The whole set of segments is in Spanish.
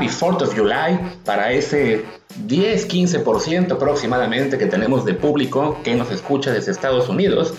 Happy 4th of July, para ese 10-15% aproximadamente que tenemos de público que nos escucha desde Estados Unidos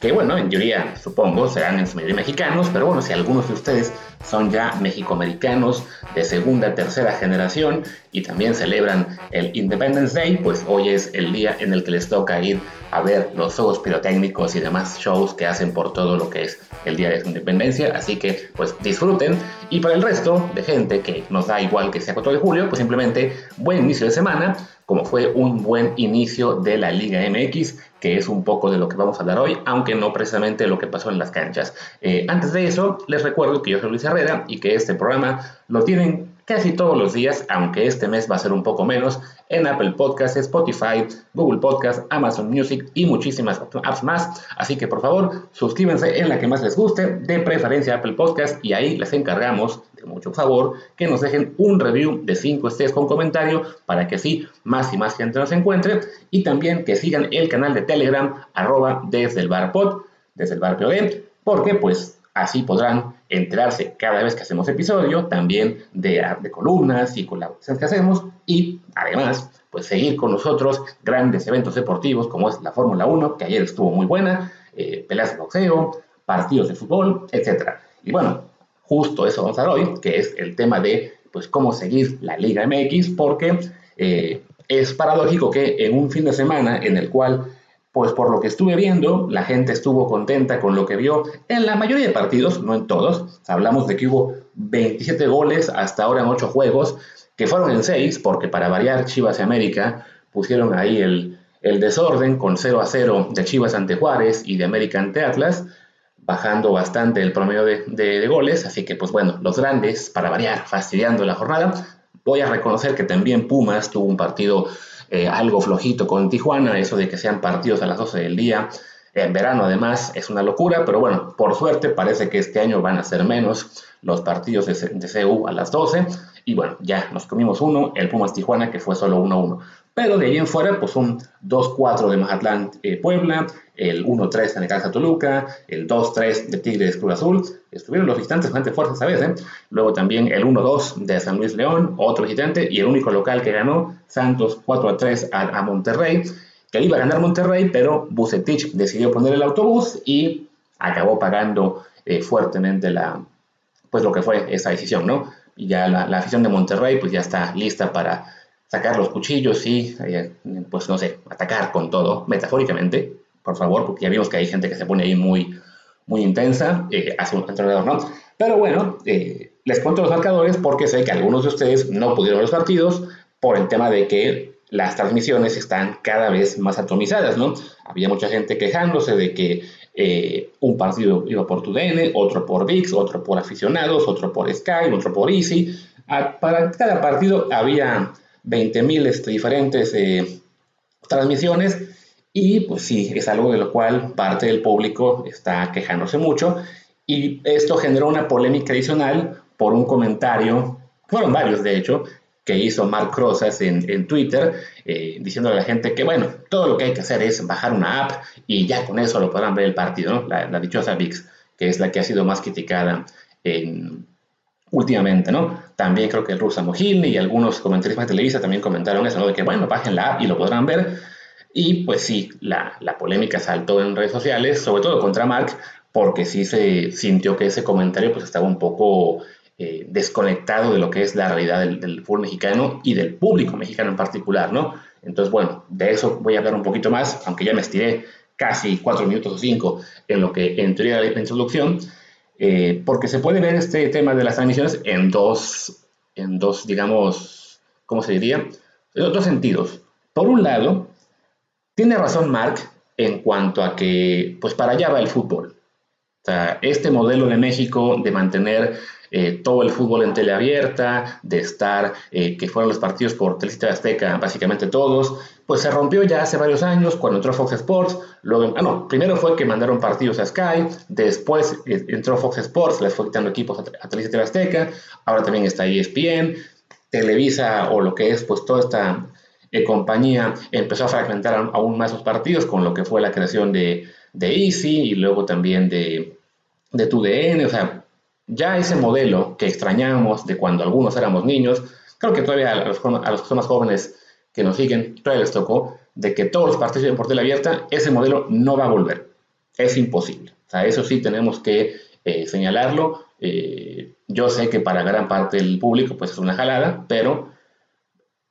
que bueno, en teoría supongo serán en su mayoría mexicanos, pero bueno, si algunos de ustedes son ya mexicoamericanos de segunda, tercera generación y también celebran el Independence Day, pues hoy es el día en el que les toca ir a ver los juegos pirotécnicos y demás shows que hacen por todo lo que es el día de su independencia, así que pues disfruten. Y para el resto de gente que nos da igual que sea 4 de julio, pues simplemente buen inicio de semana, como fue un buen inicio de la Liga MX, que es un poco de lo que vamos a hablar hoy, aunque no precisamente lo que pasó en las canchas. Eh, antes de eso, les recuerdo que yo soy Luis Herrera y que este programa lo tienen casi todos los días, aunque este mes va a ser un poco menos, en Apple Podcasts, Spotify, Google Podcasts, Amazon Music y muchísimas apps más. Así que por favor, suscríbanse en la que más les guste, de preferencia Apple Podcasts, y ahí les encargamos, de mucho favor, que nos dejen un review de 5 estrellas con comentario para que así más y más gente nos encuentre, y también que sigan el canal de Telegram, arroba desde el bar pod, desde el bar POD, porque pues Así podrán enterarse cada vez que hacemos episodio, también de, de columnas y colaboraciones que hacemos y además pues seguir con nosotros grandes eventos deportivos como es la Fórmula 1, que ayer estuvo muy buena, eh, peleas de boxeo, partidos de fútbol, etc. Y bueno, justo eso vamos a ver hoy, que es el tema de pues cómo seguir la Liga MX, porque eh, es paradójico que en un fin de semana en el cual pues por lo que estuve viendo, la gente estuvo contenta con lo que vio en la mayoría de partidos, no en todos. Hablamos de que hubo 27 goles hasta ahora en 8 juegos, que fueron en 6, porque para variar Chivas y América pusieron ahí el, desorden con 0 a 0 de Chivas ante Juárez y de América ante Atlas, bajando bastante el promedio de, de goles. Así que, pues bueno, los grandes, para variar, fastidiando la jornada. Voy a reconocer que también Pumas tuvo un partido eh, algo flojito con Tijuana, eso de que sean partidos a las 12 del día. En verano además es una locura, pero bueno, por suerte parece que este año van a ser menos los partidos de, de CU a las 12. Y bueno, ya nos comimos uno, el Pumas Tijuana, que fue solo 1-1. Pero de ahí en fuera, pues un 2-4 de Mazatlán eh, Puebla, el 1-3 de Necaxa Toluca, el 2-3 de Tigres Cruz Azul. Estuvieron los visitantes bastante fuertes a veces. ¿eh? Luego también el 1-2 de San Luis León, otro visitante, y el único local que ganó, Santos 4-3 a, Monterrey, que iba a ganar Monterrey, pero Bucetich decidió poner el autobús y acabó pagando eh, fuertemente la, pues lo que fue esa decisión, ¿no? Y ya la, la afición de Monterrey pues ya está lista para sacar los cuchillos y, eh, pues no sé, atacar con todo, metafóricamente, por favor, porque ya vimos que hay gente que se pone ahí muy, muy intensa, eh, hace un entrenador, ¿no? Pero bueno, eh, les cuento los marcadores porque sé que algunos de ustedes no pudieron ver los partidos por el tema de que las transmisiones están cada vez más atomizadas, ¿no? Había mucha gente quejándose de que un partido iba por TUDN, otro por VIX, otro por aficionados, otro por Sky, otro por Easy. Ah, para cada partido había 20.000 este, diferentes eh, transmisiones y pues sí, es algo de lo cual parte del público está quejándose mucho y esto generó una polémica adicional por un comentario, fueron varios de hecho, que hizo Mark Rosas en, Twitter, eh, diciendo a la gente que, bueno, todo lo que hay que hacer es bajar una app y ya con eso lo podrán ver el partido, ¿no? La, la dichosa VIX, que es la que ha sido más criticada en, últimamente, ¿no? También creo que el Mojilny y algunos comentaristas de Televisa también comentaron eso, ¿no? De que, bueno, bajen la app y lo podrán ver. Y pues sí, la, la polémica saltó en redes sociales, sobre todo contra Mark, porque sí se sintió que ese comentario pues estaba un poco eh, desconectado de lo que es la realidad del, del, fútbol mexicano y del público mexicano en particular, ¿no? Entonces, bueno, de eso voy a hablar un poquito más, aunque ya me estiré casi cuatro minutos o cinco en lo que en teoría la introducción. Eh, porque se puede ver este tema de las transmisiones en dos, en dos, digamos, ¿cómo se diría? En dos sentidos. Por un lado, tiene razón Mark en cuanto a que, pues para allá va el fútbol. Este modelo de México de mantener eh, todo el fútbol en teleabierta, de estar, eh, que fueron los partidos por Televisa Azteca, básicamente todos, pues se rompió ya hace varios años cuando entró Fox Sports. Luego, ah, no, primero fue que mandaron partidos a Sky, después eh, entró Fox Sports, les fue quitando equipos a, Televisa Azteca, ahora también está ESPN, Televisa o lo que es, pues toda esta compañía empezó a fragmentar aún más sus partidos con lo que fue la creación de, de Easy y luego también de, de TUDN, o sea, ya ese modelo que extrañábamos de cuando algunos éramos niños, creo que todavía a los, a los que son más jóvenes que nos siguen, todavía les tocó, de que todos los partidos por tele abierta, ese modelo no va a volver. Es imposible. O sea, eso sí tenemos que eh, señalarlo. Eh, yo sé que para gran parte del público pues es una jalada, pero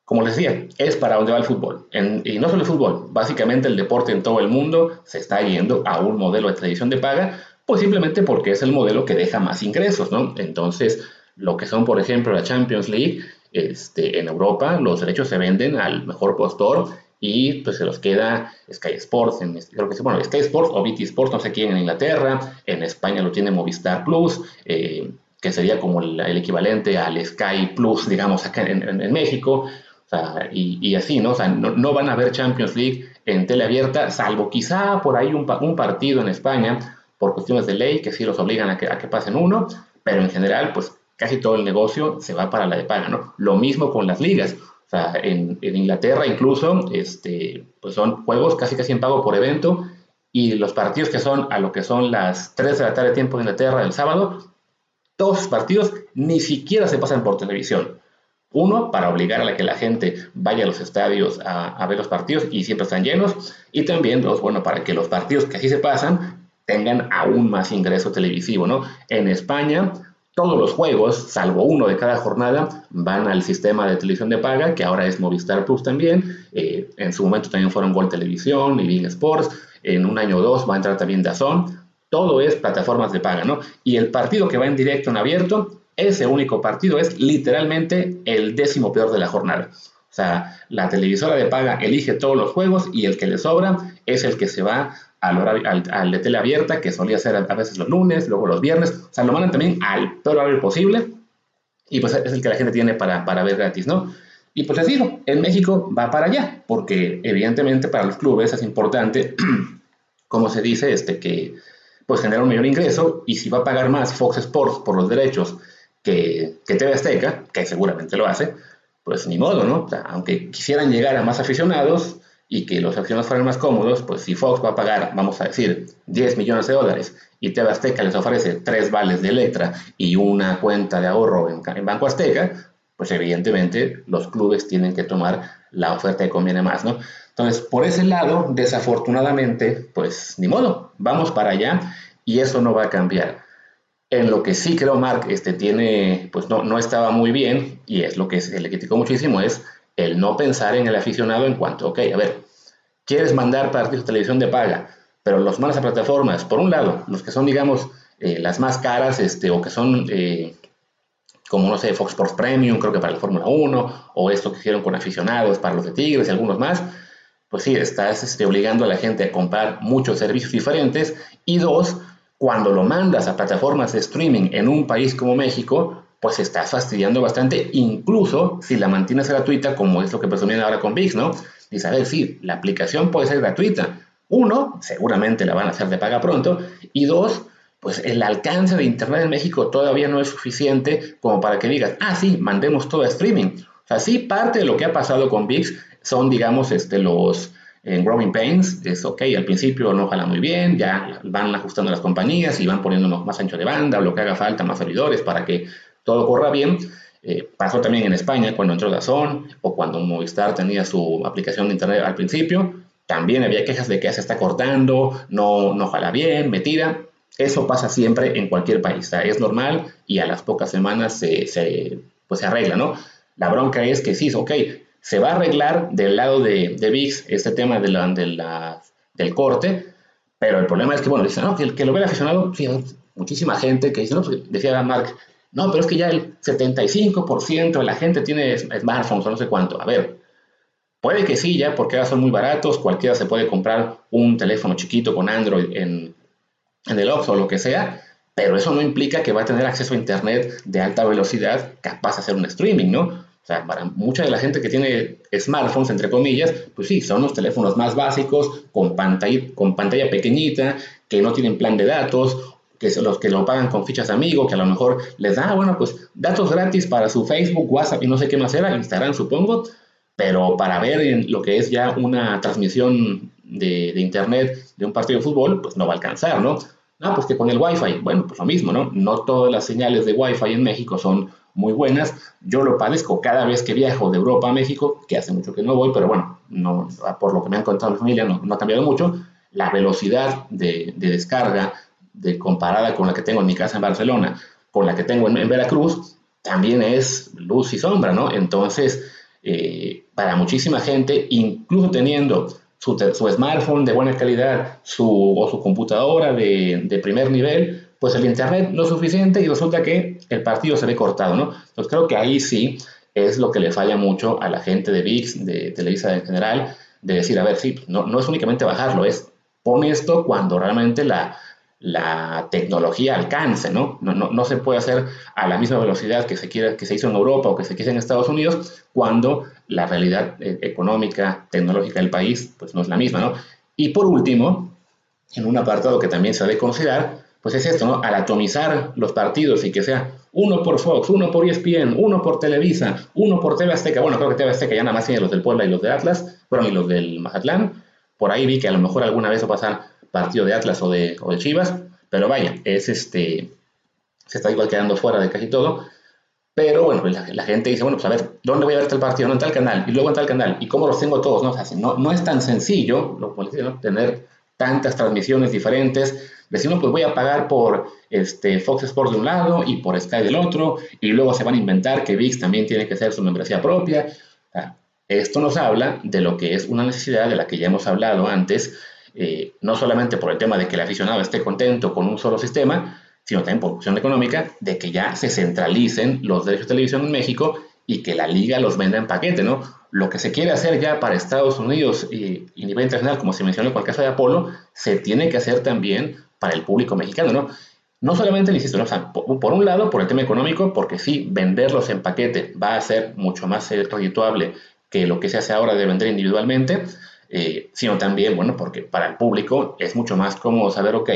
como les decía, es para donde va el fútbol. y no solo el fútbol, básicamente el deporte en todo el mundo se está yendo a un modelo de tradición de paga, pues simplemente porque es el modelo que deja más ingresos, ¿no? Entonces, lo que son, por ejemplo, la Champions League, este, en Europa los derechos se venden al mejor postor y pues se los queda Sky Sports, en, creo que sí, bueno, Sky Sports o BT Sports, no sé quién en Inglaterra, en España lo tiene Movistar Plus, eh, que sería como el, equivalente al Sky Plus, digamos, acá en, México, o sea, y, así, ¿no? O sea, no, van a haber Champions League en tele abierta, salvo quizá por ahí un, un, partido en España, por cuestiones de ley, que sí los obligan a que, a que pasen uno, pero en general, pues casi todo el negocio se va para la de paga, ¿no? Lo mismo con las ligas. O sea, en, Inglaterra incluso, este, pues son juegos casi casi en pago por evento y los partidos que son a lo que son las 3 de la tarde tiempo de Inglaterra el sábado, todos los partidos ni siquiera se pasan por televisión. Uno, para obligar a la que la gente vaya a los estadios a, ver los partidos y siempre están llenos. Y también, dos, bueno, para que los partidos que así se pasan tengan aún más ingreso televisivo, ¿no? En España, todos los juegos, salvo uno de cada jornada, van al sistema de televisión de paga, que ahora es Movistar Plus también. Eh, en su momento también fueron Gol Televisión y Big Sports. En un año o dos va a entrar también Dazón. Todo es plataformas de paga, ¿no? Y el partido que va en directo en abierto, ese único partido es literalmente el décimo peor de la jornada. O sea, la televisora de paga elige todos los juegos y el que le sobra es el que se va al, de tele abierta, que solía ser a, veces los lunes, luego los viernes, o sea, lo mandan también al peor horario posible, y pues es el que la gente tiene para, para ver gratis, ¿no? Y pues les digo, en México va para allá, porque evidentemente para los clubes es importante, como se dice, este, que pues genera un mayor ingreso, y si va a pagar más Fox Sports por los derechos que, que TV Azteca, que seguramente lo hace, pues ni modo, ¿no? O sea, aunque quisieran llegar a más aficionados, y que los acciones fueran más cómodos, pues si Fox va a pagar, vamos a decir, 10 millones de dólares y TV Azteca les ofrece tres vales de letra y una cuenta de ahorro en, Banco Azteca, pues evidentemente los clubes tienen que tomar la oferta que conviene más, ¿no? Entonces, por ese lado, desafortunadamente, pues ni modo, vamos para allá y eso no va a cambiar. En lo que sí creo Mark este, tiene, pues no, no estaba muy bien, y es lo que se le criticó muchísimo, es el no pensar en el aficionado en cuanto, ok, a ver, quieres mandar partidos de televisión de paga, pero los mandas a plataformas, por un lado, los que son, digamos, eh, las más caras, este, o que son, eh, como no sé, Fox Sports Premium, creo que para la Fórmula 1, o esto que hicieron con aficionados para los de Tigres y algunos más, pues sí, estás este, obligando a la gente a comprar muchos servicios diferentes. Y dos, cuando lo mandas a plataformas de streaming en un país como México, pues estás fastidiando bastante, incluso si la mantienes gratuita, como es lo que presumían ahora con VIX, ¿no? A ver, sí, la aplicación puede ser gratuita. Uno, seguramente la van a hacer de paga pronto. Y dos, pues el alcance de Internet en México todavía no es suficiente como para que digas, ah, sí, mandemos todo a streaming. O sea, sí, parte de lo que ha pasado con VIX son, digamos, este, los en growing pains. Es ok, al principio no jala muy bien, ya van ajustando las compañías y van poniendo más ancho de banda lo que haga falta, más servidores para que todo corra bien. Eh, pasó también en España cuando entró Dazón o cuando Movistar tenía su aplicación de internet al principio. También había quejas de que se está cortando, no, no jala bien, metida. Eso pasa siempre en cualquier país. es normal y a las pocas semanas se, pues se arregla, ¿no? La bronca es que sí, ok, se va a arreglar del lado de, de VIX este tema de la, de la, del corte, pero el problema es que, bueno, dicen, no, que, que lo ve aficionado, muchísima gente que dice, no, pues, decía Mark, no, pero es que ya el 75% de la gente tiene smartphones o no sé cuánto. A ver, puede que sí, ya porque ahora son muy baratos, cualquiera se puede comprar un teléfono chiquito con Android en, en el Oxxo o lo que sea, pero eso no implica que va a tener acceso a Internet de alta velocidad capaz de hacer un streaming, ¿no? O sea, para mucha de la gente que tiene smartphones, entre comillas, pues sí, son los teléfonos más básicos, con pantalla, con pantalla pequeñita, que no tienen plan de datos que son los que lo pagan con fichas amigos, que a lo mejor les da, bueno, pues datos gratis para su Facebook, WhatsApp y no sé qué más era, Instagram supongo, pero para ver lo que es ya una transmisión de, Internet de un partido de fútbol, pues no va a alcanzar, ¿no? Ah, pues que con el Wi-Fi, bueno, pues lo mismo, ¿no? No todas las señales de Wi-Fi en México son muy buenas. Yo lo padezco cada vez que viajo de Europa a México, que hace mucho que no voy, pero bueno, no, por lo que me han contado mi familia, no, ha cambiado mucho. La velocidad de, descarga de, comparada con la que tengo en mi casa en Barcelona, con la que tengo en, Veracruz, también es luz y sombra, ¿no? Entonces, eh, para muchísima gente, incluso teniendo su, smartphone de buena calidad su, o su computadora de, de primer nivel, pues el Internet no es suficiente y resulta que el partido se ve cortado, ¿no? Entonces creo que ahí sí es lo que le falla mucho a la gente de VIX, de Televisa en general, de decir, a ver, sí, no, no es únicamente bajarlo, es pon esto cuando realmente la, la tecnología alcance, ¿no? No, ¿no? no, se puede hacer a la misma velocidad que se, quiera, que se hizo en Europa o que se quiso en Estados Unidos cuando la realidad eh, económica, tecnológica del país, pues no es la misma, ¿no? Y por último, en un apartado que también se debe considerar, pues es esto, ¿no? Al atomizar los partidos y que sea uno por Fox, uno por ESPN, uno por Televisa, uno por TV Azteca, bueno, creo que TV ya nada más tiene los del Puebla y los de Atlas, bueno, y los del Mazatlán, por ahí vi que a lo mejor alguna vez va a pasar partido de Atlas o de, o Chivas, pero vaya, es este, se está igual quedando fuera de casi todo, pero bueno, la, gente dice, bueno, pues a ver, ¿dónde voy a ver el partido? No en tal canal, y luego en tal canal, y cómo los tengo todos, ¿no? O sea, no, no es tan sencillo, lo ¿no? tener tantas transmisiones diferentes, decir, no, pues voy a pagar por este, Fox Sports de un lado y por Sky del otro, y luego se van a inventar que VIX también tiene que ser su membresía propia. Esto nos habla de lo que es una necesidad de la que ya hemos hablado antes, eh, no solamente por el tema de que el aficionado esté contento con un solo sistema, sino también por cuestión económica, de que ya se centralicen los derechos de televisión en México y que la liga los venda en paquete, ¿no? Lo que se quiere hacer ya para Estados Unidos y, y nivel internacional, como se mencionó en el caso de Apolo, se tiene que hacer también para el público mexicano, ¿no? No solamente, insisto, por, un lado, por el tema económico, porque sí, venderlos en paquete va a ser mucho más redituable que lo que se hace ahora de vender individualmente, eh, sino también, bueno, porque para el público es mucho más cómodo saber, ok,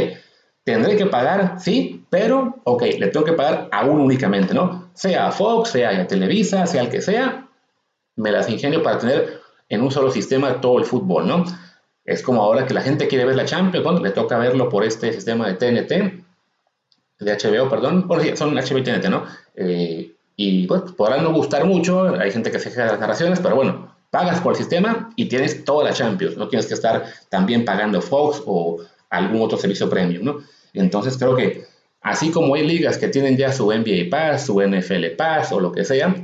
tendré que pagar, sí, pero, ok, le tengo que pagar a uno únicamente, ¿no? Sea a Fox, sea a Televisa, sea el que sea, me las ingenio para tener en un solo sistema todo el fútbol, ¿no? Es como ahora que la gente quiere ver la Champions, bueno, le toca verlo por este sistema de TNT, de HBO, perdón, bueno, son HBO y TNT, ¿no? Eh, y pues podrán no gustar mucho, hay gente que se queja de las narraciones, pero bueno, pagas por el sistema y tienes toda la Champions, no tienes que estar también pagando Fox o algún otro servicio premium, ¿no? Entonces creo que así como hay ligas que tienen ya su NBA Pass, su NFL Pass o lo que sea,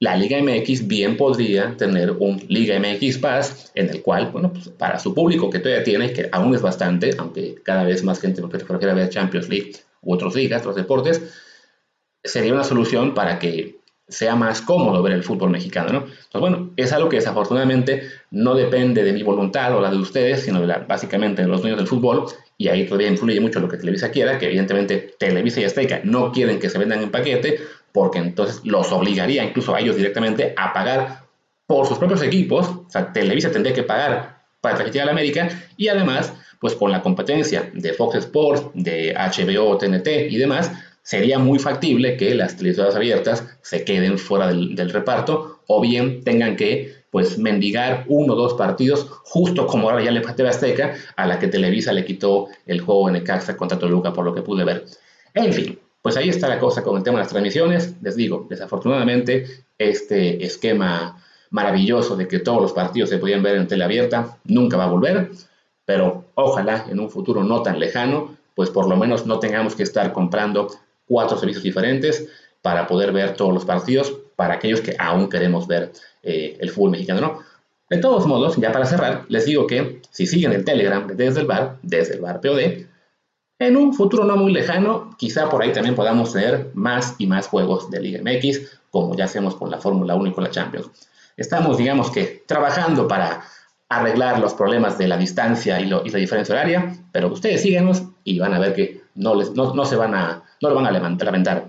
la Liga MX bien podría tener un Liga MX Pass en el cual, bueno, pues para su público que todavía tiene, que aún es bastante, aunque cada vez más gente prefiere ver Champions League u otros ligas, otros deportes, sería una solución para que sea más cómodo ver el fútbol mexicano, ¿no? Entonces, bueno, es algo que desafortunadamente no depende de mi voluntad o la de ustedes, sino de básicamente de los dueños del fútbol, y ahí todavía influye mucho lo que Televisa quiera, que evidentemente Televisa y Azteca no quieren que se vendan en paquete, porque entonces los obligaría incluso a ellos directamente a pagar por sus propios equipos, o sea, Televisa tendría que pagar para transmitir a la América y además, pues con la competencia de Fox Sports, de HBO, TNT y demás, sería muy factible que las televisoras abiertas se queden fuera del, del, reparto o bien tengan que pues mendigar uno o dos partidos justo como ahora ya le pasó a Azteca a la que Televisa le quitó el juego en el Caxa contra Toluca por lo que pude ver. En fin, pues ahí está la cosa con el tema de las transmisiones. Les digo, desafortunadamente, este esquema maravilloso de que todos los partidos se podían ver en tele abierta nunca va a volver, pero ojalá en un futuro no tan lejano, pues por lo menos no tengamos que estar comprando cuatro servicios diferentes para poder ver todos los partidos para aquellos que aún queremos ver eh, el fútbol mexicano, ¿no? De todos modos, ya para cerrar, les digo que si siguen el Telegram desde el bar, desde el bar POD, en un futuro no muy lejano, quizá por ahí también podamos tener más y más juegos de Liga MX, como ya hacemos con la Fórmula 1 y con la Champions. Estamos, digamos que, trabajando para arreglar los problemas de la distancia y, la diferencia horaria, pero ustedes síguenos y van a ver que no, les, no, se van a, no lo van a lamentar.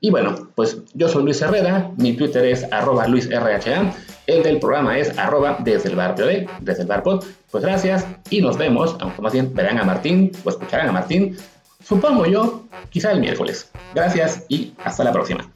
Y bueno, pues yo soy Luis Herrera, mi Twitter es arroba luisrha, el del programa es arroba desde el bar desde el bar. Pues gracias y nos vemos, aunque más bien verán a Martín o escucharán a Martín, supongo yo, quizá el miércoles. Gracias y hasta la próxima.